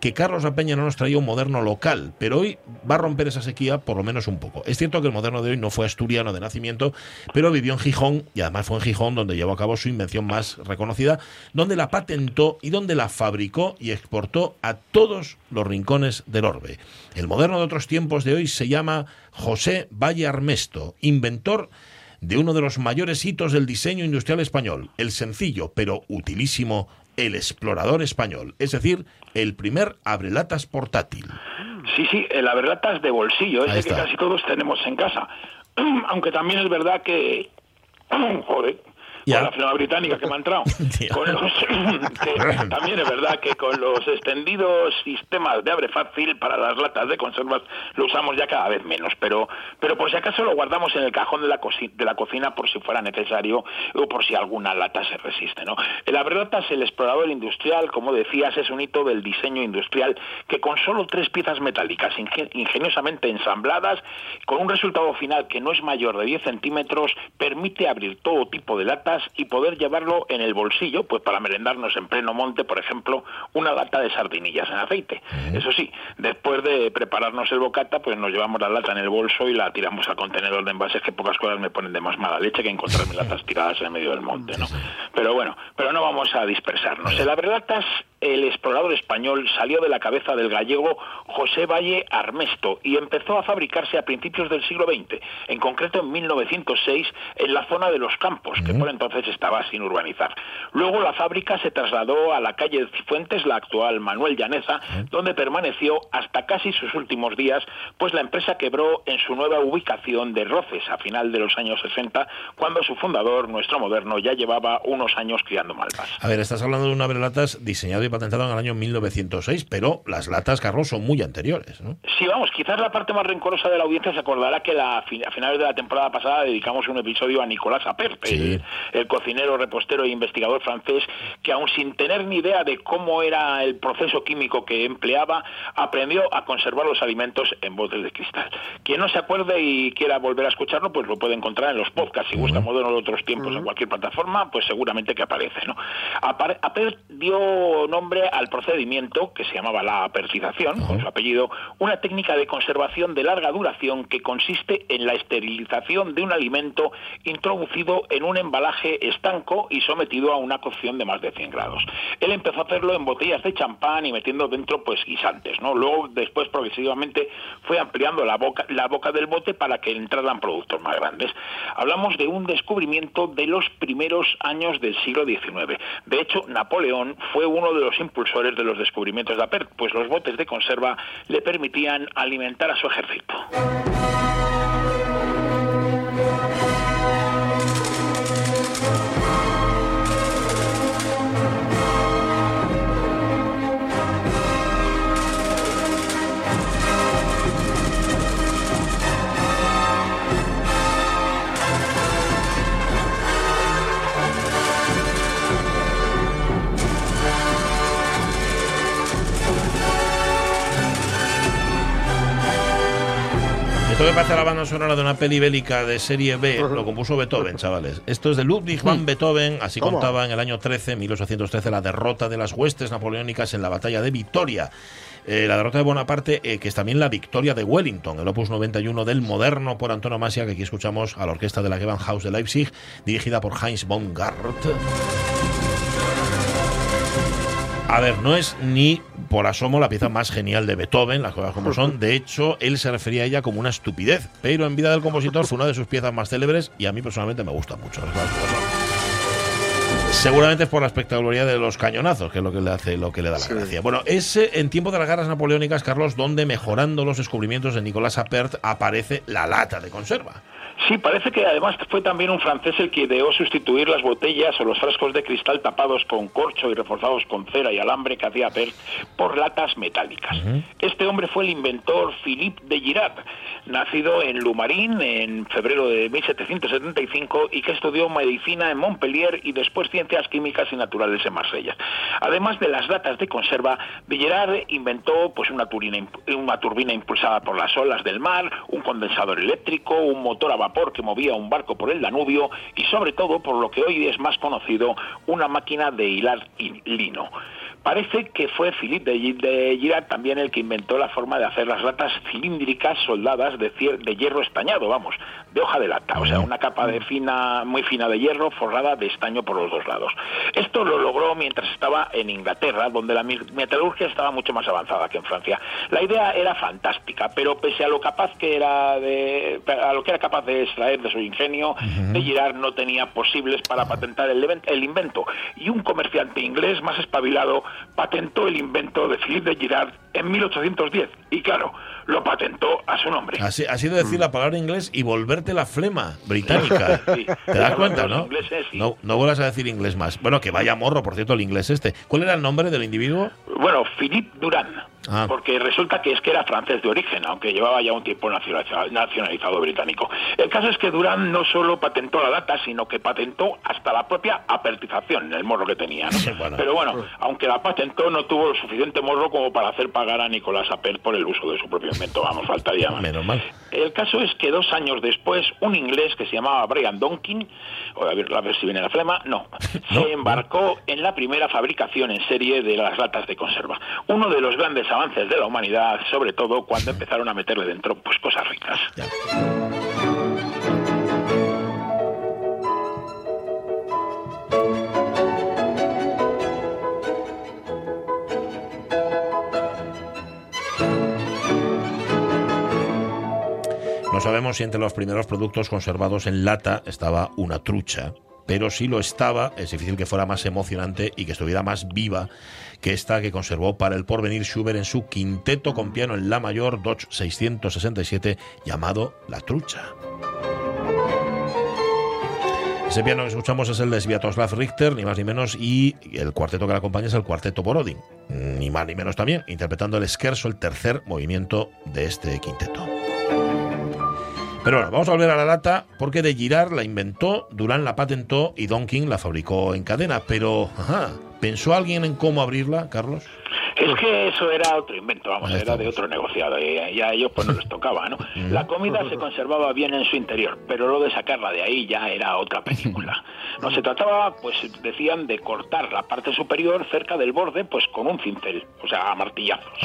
que Carlos La Peña no nos traía un moderno local, pero hoy va a romper esa sequía por lo menos un poco. Es cierto que el moderno de hoy no fue asturiano de nacimiento, pero vivió en Gijón y además fue en Gijón donde llevó a cabo su invención más reconocida, donde la patentó y donde la fabricó y exportó a todos los rincones del orbe. El moderno de otros tiempos de hoy se llama José Valle Armesto, inventor de uno de los mayores hitos del diseño industrial español, el sencillo pero utilísimo el explorador español, es decir, el primer abrelatas portátil. Sí, sí, el abrelatas de bolsillo, ese que casi todos tenemos en casa. Aunque también es verdad que... Joder. Con la flema británica que me ha entrado. Con los- que también es verdad que con los extendidos sistemas de abre fácil para las latas de conservas lo usamos ya cada vez menos, pero pero por si acaso lo guardamos en el cajón de la, de la cocina por si fuera necesario o por si alguna lata se resiste. ¿no? El abrelatas, el explorador industrial, como decías, es un hito del diseño industrial que con solo tres piezas metálicas inge- ingeniosamente ensambladas, con un resultado final que no es mayor de 10 centímetros, permite abrir todo tipo de latas y poder llevarlo en el bolsillo, pues para merendarnos en pleno monte, por ejemplo, una lata de sardinillas en aceite. Eso sí, después de prepararnos el bocata, pues nos llevamos la lata en el bolso y la tiramos al contenedor de envases, que pocas cosas me ponen de más mala leche que encontrarme latas tiradas en medio del monte, ¿no? Pero bueno, pero no vamos a dispersarnos. El abrelatas, el explorador español, salió de la cabeza del gallego José Valle Armesto y empezó a fabricarse a principios del siglo XX, en concreto en 1906 en la zona de los Campos, que por entonces estaba sin urbanizar. Luego la fábrica se trasladó a la calle de Cifuentes, la actual Manuel Llaneza, donde permaneció hasta casi sus últimos días, pues la empresa quebró en su nueva ubicación de Roces a final de los años 60, cuando su fundador, nuestro moderno, ya llevaba unos años criando malvas. A ver, estás hablando de un abrelatas diseñado y patentado en el año 1906, pero las latas, Carlos, son muy anteriores, ¿no? Sí, vamos, quizás la parte más rencorosa de la audiencia se acordará que la, a finales de la temporada pasada dedicamos un episodio a Nicolás Apert, el, el cocinero, repostero e investigador francés, que aun sin tener ni idea de cómo era el proceso químico que empleaba, aprendió a conservar los alimentos en botes de cristal. Quien no se acuerde y quiera volver a escucharlo, pues lo puede encontrar en los podcasts. Si gusta moderno de otros tiempos en cualquier plataforma, pues seguramente que aparece. ¿no? Apert dio nombre al procedimiento que se llamaba la apertización, con su apellido, una técnica de conservación de larga duración que consiste en la esterilización de un alimento introducido en un embalaje estanco y sometido a una cocción de más de 100 grados. Él empezó a hacerlo en botellas de champán y metiendo dentro pues guisantes, ¿no? Luego después progresivamente fue ampliando la boca la boca del bote para que entraran productos más grandes. Hablamos de un descubrimiento de los primeros años del siglo XIX. De hecho, Napoleón fue uno de los impulsores de los descubrimientos de Apert, pues los botes de conserva le permitían alimentar a su ejército. Que parece la banda sonora de una peli bélica de serie B lo compuso Beethoven, chavales. Esto es de Ludwig van Beethoven, así ¿Cómo? contaba en el año 13, 1813, la derrota de las huestes napoleónicas en la batalla de Vitoria. Eh, la derrota de Bonaparte, eh, que es también la victoria de Wellington, el opus 91 del moderno por antonomasia, que aquí escuchamos a la orquesta de la Gewandhaus de Leipzig, dirigida por Heinz von Gart. A ver, no es ni por asomo la pieza más genial de Beethoven, las cosas como son. De hecho, él se refería a ella como una estupidez. Pero en vida del compositor fue una de sus piezas más célebres y a mí personalmente me gusta mucho. Seguramente es por la espectacularidad de los cañonazos, que es lo que le hace, lo que le da la gracia. Bueno, es en tiempo de las guerras napoleónicas, Carlos, donde mejorando los descubrimientos de Nicolás Appert aparece la lata de conserva. Sí, parece que además fue también un francés el que ideó sustituir las botellas o los frascos de cristal tapados con corcho y reforzados con cera y alambre que hacía Pert por latas metálicas. Este hombre fue el inventor Philippe de Girard, nacido en Lumarín en febrero de 1775 y que estudió medicina en Montpellier y después ciencias químicas y naturales en Marsella. Además de las latas de conserva, de Girard inventó pues una turbina, imp- una turbina impulsada por las olas del mar, un condensador eléctrico, un motor a vapor que movía un barco por el Danubio y sobre todo por lo que hoy es más conocido, una máquina de hilar lino. Parece que fue Philippe de, Girard también el que inventó la forma de hacer las latas cilíndricas soldadas de, de, hierro estañado, vamos, de hoja de lata, o sea, una capa de fina, muy fina de hierro forrada de estaño por los dos lados. Esto lo logró mientras estaba en Inglaterra, donde la metalurgia estaba mucho más avanzada que en Francia. La idea era fantástica, pero pese a lo capaz que era de, a lo que era capaz de extraer de su ingenio, de Girard no tenía posibles para patentar el, el invento. Y un comerciante inglés más espabilado patentó el invento de Philippe de Girard en 1810. Y claro, lo patentó a su nombre. Así, ha sido decir la palabra inglés y volverte la flema británica. ¿Te das cuenta, no? no? No vuelvas a decir inglés más. Bueno, que vaya morro, por cierto, el inglés este. ¿Cuál era el nombre del individuo? Bueno, Philippe Durand. Ah. Porque resulta que es que era francés de origen, aunque llevaba ya un tiempo nacionalizado, británico. El caso es que Durand no solo patentó la data, sino que patentó hasta la propia apertización, el morro que tenía. Pero bueno, aunque la patentó, no tuvo el suficiente morro como para hacer pagar a Nicolás Appert por el uso de su propio invento. Vamos, faltaría más. Menos mal. El caso es que dos años después, un inglés que se llamaba Brian Donkin, a ver, a ver si viene la flema, no, se embarcó en la primera fabricación en serie de las latas de conserva. Uno de los grandes avances de la humanidad, sobre todo cuando empezaron a meterle dentro pues cosas ricas. No sabemos si entre los primeros productos conservados en lata estaba una trucha, pero si lo estaba, es difícil que fuera más emocionante y que estuviera más viva que esta que conservó para el porvenir Schubert en su quinteto con piano en La mayor Dodge 667 llamado La Trucha. Ese piano que escuchamos es el de Sviatoslav Richter, ni más ni menos, y el cuarteto que le acompaña es el cuarteto Borodin, ni más ni menos también, interpretando el scherzo, el tercer movimiento de este quinteto. Pero bueno, vamos a volver a la lata porque de Girard la inventó, Durán la patentó y Don King la fabricó en cadena. Pero, ajá, ¿pensó alguien en cómo abrirla, Carlos? Es que eso era otro invento, vamos, era de otro negociado y, a ellos pues no les tocaba, ¿no? La comida se conservaba bien en su interior, pero lo de sacarla de ahí ya era otra película. No se trataba, pues decían, de cortar la parte superior cerca del borde, pues con un cincel, o sea, a martillazos.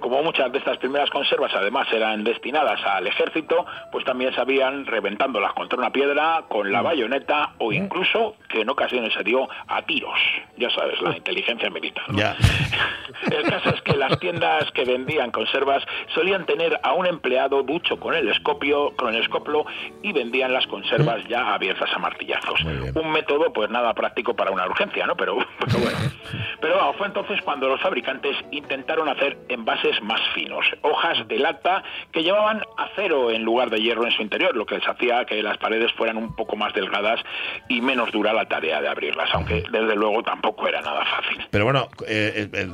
Como muchas de estas primeras conservas además eran destinadas al ejército, pues también sabían reventándolas contra una piedra con la bayoneta o incluso, que en ocasiones se dio a tiros. Ya sabes, la inteligencia militar. El caso es que las tiendas que vendían conservas solían tener a un empleado ducho con el escopio, con el escoplo y vendían las conservas ya abiertas a martillazos. Un método pues nada práctico para una urgencia, ¿no? Pero, bueno. Pero fue entonces cuando los fabricantes intentaron hacer envases más finos, hojas de lata que llevaban acero en lugar de hierro en su interior, lo que les hacía que las paredes fueran un poco más delgadas y menos dura la tarea de abrirlas, aunque desde luego tampoco era nada fácil. Pero bueno, eh, eh,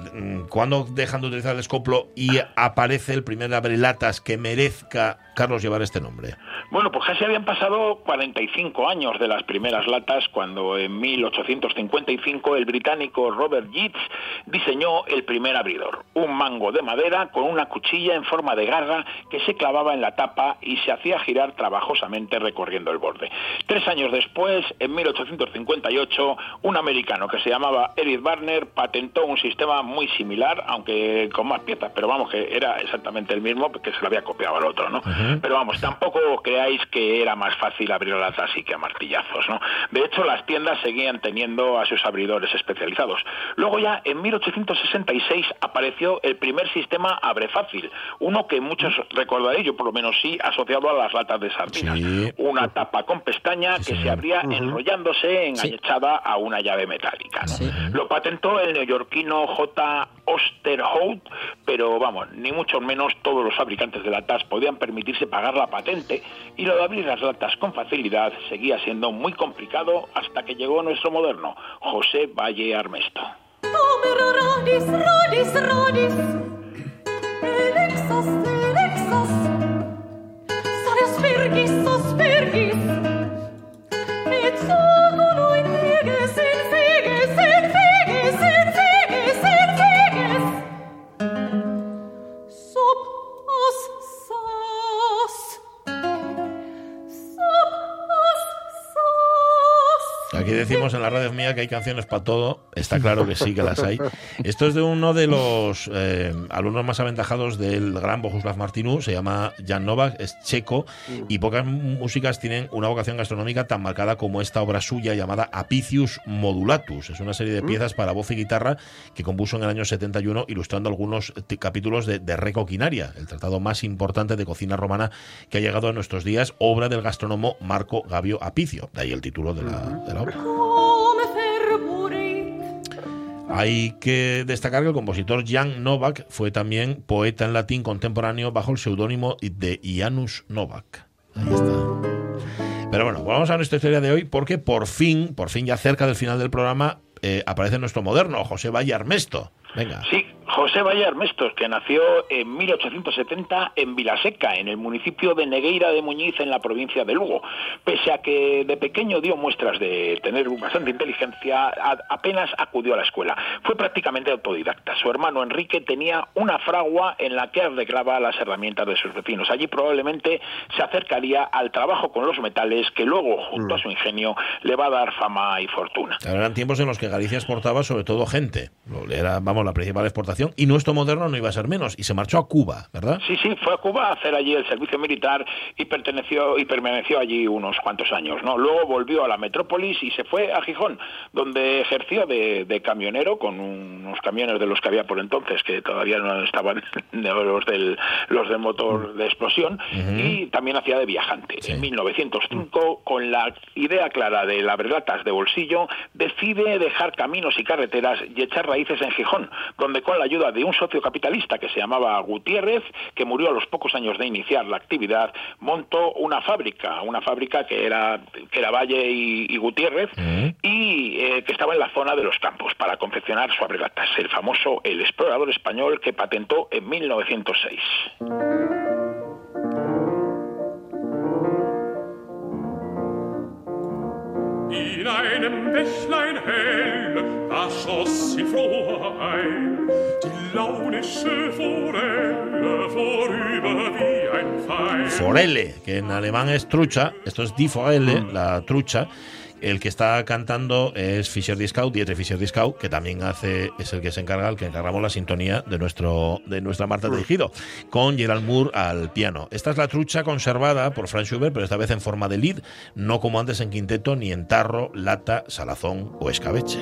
¿cuándo dejan de utilizar el escoplo y aparece el primer abrelatas que merezca Carlos llevar este nombre? Bueno, pues casi habían pasado 45 años de las primeras latas cuando en 1855 el británico Robert Yeats diseñó el primer abridor, un mango de madera con una cuchilla en forma de garra que se clavaba en la tapa y se hacía girar trabajosamente recorriendo el borde. Tres años después, en 1858, un americano que se llamaba Eric Barner patentó un sistema muy similar, aunque con más piezas, pero vamos, que era exactamente el mismo, porque se lo había copiado al otro, ¿no? Pero vamos, tampoco creáis que era más fácil abrir latas así que a martillazos, ¿no? De hecho, las tiendas seguían teniendo a sus abridores especializados. Luego ya, en 1866, apareció el primer sistema abre fácil, uno que muchos recordaréis, yo por lo menos sí, asociado a las latas de sardinas. Una tapa con pestaña que se abría enrollándose enganchada a una llave metálica. Lo patentó el neoyorquino J. Osterhout, pero vamos, ni mucho menos todos los fabricantes de latas podían permitirse pagar la patente y lo de abrir las latas con facilidad seguía siendo muy complicado hasta que llegó nuestro moderno, José Valle Armesto. Aquí decimos en la radio mía que hay canciones para todo. Está claro que sí, que las hay. Esto es de uno de los eh, alumnos más aventajados del gran Bohuslav Martinu. Se llama Jan Novak, es checo. Y pocas músicas tienen una vocación gastronómica tan marcada como esta obra suya llamada Apicius Modulatus. Es una serie de piezas para voz y guitarra que compuso en el año 71, ilustrando algunos capítulos de, de Recoquinaria, el tratado más importante de cocina romana que ha llegado a nuestros días, obra del gastrónomo Marco Gabio Apicio. De ahí el título de la obra. Hay que destacar que el compositor Jan Novak fue también poeta en latín contemporáneo bajo el seudónimo de Janus Novak. Ahí está. Pero bueno, vamos a nuestra historia de hoy porque por fin, por fin ya cerca del final del programa, eh, aparece nuestro moderno, José Valle Armesto. Venga. Sí, José Valle Armestos, que nació en 1870 en Vilaseca, en el municipio de Negueira de Muñiz, en la provincia de Lugo. Pese a que de pequeño dio muestras de tener bastante inteligencia, apenas acudió a la escuela. Fue prácticamente autodidacta. Su hermano Enrique tenía una fragua en la que arreglaba las herramientas de sus vecinos. Allí probablemente se acercaría al trabajo con los metales, que luego, junto a su ingenio, le va a dar fama y fortuna. Eran tiempos en los que Galicia exportaba sobre todo gente. Era, vamos, la principal exportación. Y nuestro moderno no iba a ser menos. Y se marchó a Cuba, ¿verdad? Sí, sí, fue a Cuba a hacer allí el servicio militar y perteneció y permaneció allí unos cuantos años, ¿no? Luego volvió a la metrópolis y se fue a Gijón, donde ejerció de, de camionero con unos camiones de los que había por entonces, que todavía no estaban los del los del motor de explosión, y también hacía de viajante. En 1905, con la idea clara de las relatas de bolsillo, decide dejar caminos y carreteras y echar raíces en Gijón, donde con la ayuda de un socio capitalista que se llamaba Gutiérrez, que murió a los pocos años de iniciar la actividad, montó una fábrica, una fábrica que era, que era Valle y, y Gutiérrez, y eh, que estaba en la zona de los campos para confeccionar suabrelatas, el famoso El Explorador Español que patentó en 1906. In einem Bächlein hell, da schoss sie froh ein, die launische Forelle vorüber wie ein Pfeil. Forelle, que en alemán es trucha, esto es die Forelle, la trucha. El que está cantando es Fischer Discau, Dietrich Fischer Discau, que también hace, es el que se encarga, el que encargamos la sintonía de nuestro de nuestra Marta Tejido, con Gerald Moore al piano. Esta es la trucha conservada por Franz Schubert, pero esta vez en forma de lead, no como antes en quinteto, ni en tarro, lata, salazón o escabeche.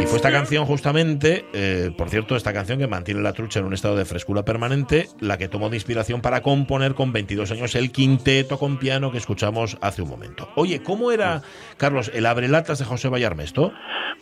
Y fue esta canción justamente, eh, por cierto, esta canción que mantiene la trucha en un estado de frescura permanente, la que tomó de inspiración para componer con 22 años el quinteto con piano que escuchamos hace un momento. Oye, ¿cómo era, Carlos, el abrelatas de José Vallarmesto?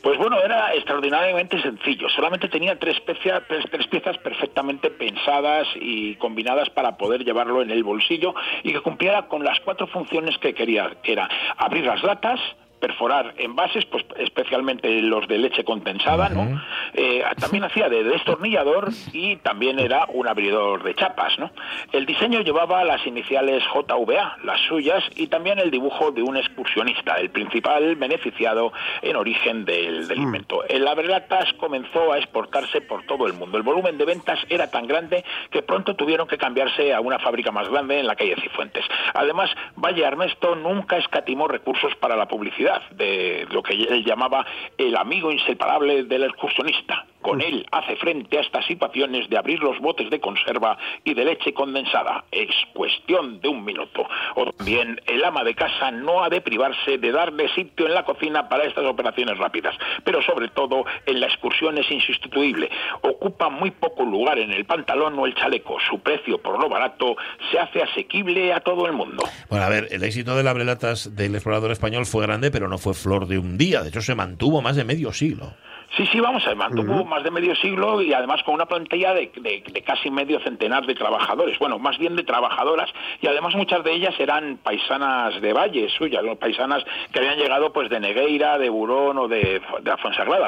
Pues bueno, era extraordinariamente sencillo. Solamente tenía tres, pecia- tres- tres piezas perfectamente pensadas y combinadas para poder llevarlo en el bolsillo y que cumpliera con las cuatro funciones que quería, que era abrir las latas, perforar envases, pues especialmente los de leche condensada, ¿no? Eh, también hacía de destornillador y también era un abridor de chapas, ¿no? El diseño llevaba las iniciales JVA, las suyas, y también el dibujo de un excursionista, el principal beneficiado en origen del, del invento. El abrelatas comenzó a exportarse por todo el mundo. El volumen de ventas era tan grande que pronto tuvieron que cambiarse a una fábrica más grande en la calle Cifuentes. Además, Valle Armesto nunca escatimó recursos para la publicidad de lo que él llamaba el amigo inseparable del excursionista. Con él hace frente a estas situaciones de abrir los botes de conserva y de leche condensada. Es cuestión de un minuto. O también el ama de casa no ha de privarse de darle sitio en la cocina para estas operaciones rápidas. Pero sobre todo en la excursión es insustituible. Ocupa muy poco lugar en el pantalón o el chaleco. Su precio por lo barato se hace asequible a todo el mundo. Bueno, a ver, el éxito del abrelatas del explorador español fue grande, pero no fue flor de un día. De hecho, se mantuvo más de medio siglo. Sí, sí, vamos, se mantuvo más de medio siglo y además con una plantilla de, de- de casi medio centenar de trabajadores, bueno, más bien de trabajadoras. Y además muchas de ellas eran paisanas de Valle suyas, paisanas que habían llegado pues de Negueira, de Burón o de, de la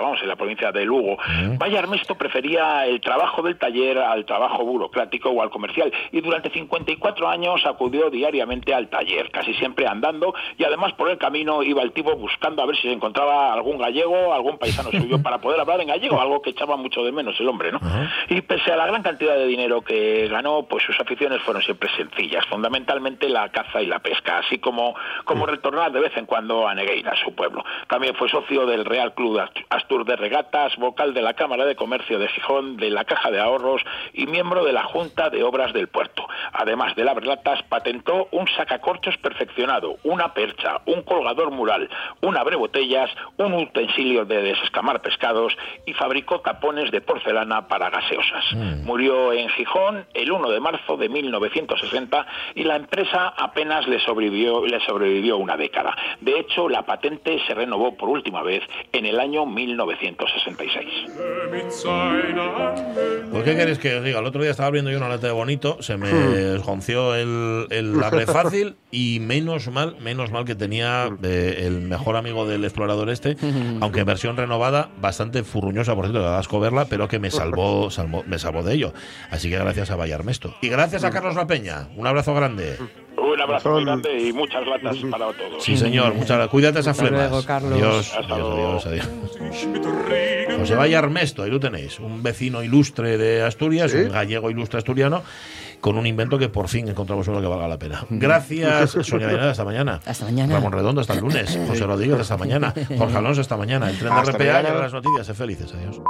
vamos, en la provincia de Lugo. Valle Armesto prefería el trabajo del taller al trabajo burocrático o al comercial. Y durante 54 años acudió diariamente al taller, casi siempre andando. Y además por el camino iba el tipo buscando a ver si se encontraba algún gallego, algún paisano suyo para para poder hablar en gallego, algo que echaba mucho de menos el hombre, ¿no? Y pese a la gran cantidad de dinero que ganó, pues sus aficiones fueron siempre sencillas, fundamentalmente la caza y la pesca, así como, como retornar de vez en cuando a Negueira, su pueblo. También fue socio del Real Club Astur de Regatas, vocal de la Cámara de Comercio de Gijón, de la Caja de Ahorros y miembro de la Junta de Obras del Puerto. Además de las relatas, patentó un sacacorchos perfeccionado, una percha, un colgador mural, un abrebotellas, un utensilio de desescamar pescados y fabricó tapones de porcelana para gaseosas. Murió en Gijón el 1 de marzo de 1960 y la empresa apenas le sobrevivió, le sobrevivió una década. De hecho, la patente se renovó por última vez en el año 1966. Pues qué queréis que os diga, el otro día estaba abriendo yo una lata de bonito, se me esgonció el, el abre fácil y menos mal, menos mal que tenía eh, el mejor amigo del explorador este, aunque en versión renovada, bastante furruñosa, por cierto, de asco verla, pero que me salvó, salvó- me salvó de ello. Así que gracias a Vallarmesto. Y gracias a Carlos La Peña. Un abrazo grande. Un abrazo muy grande y muchas latas para todos. Sí, señor. Muchas gracias. Cuídate esas flemas. luego, Carlos. Adiós, Hasta adiós, adiós, adiós. José Valle Armesto, ahí lo tenéis. Un vecino ilustre de Asturias, Sí. un gallego ilustre asturiano, con un invento que por fin encontramos uno que valga la pena. Gracias, Sonia Dainada, hasta mañana. Hasta mañana. Ramón Redondo, hasta el lunes. José Rodríguez, hasta mañana. Jorge Alonso, hasta mañana. El tren de Hasta RPA mañana. las noticias. Sé felices. Adiós.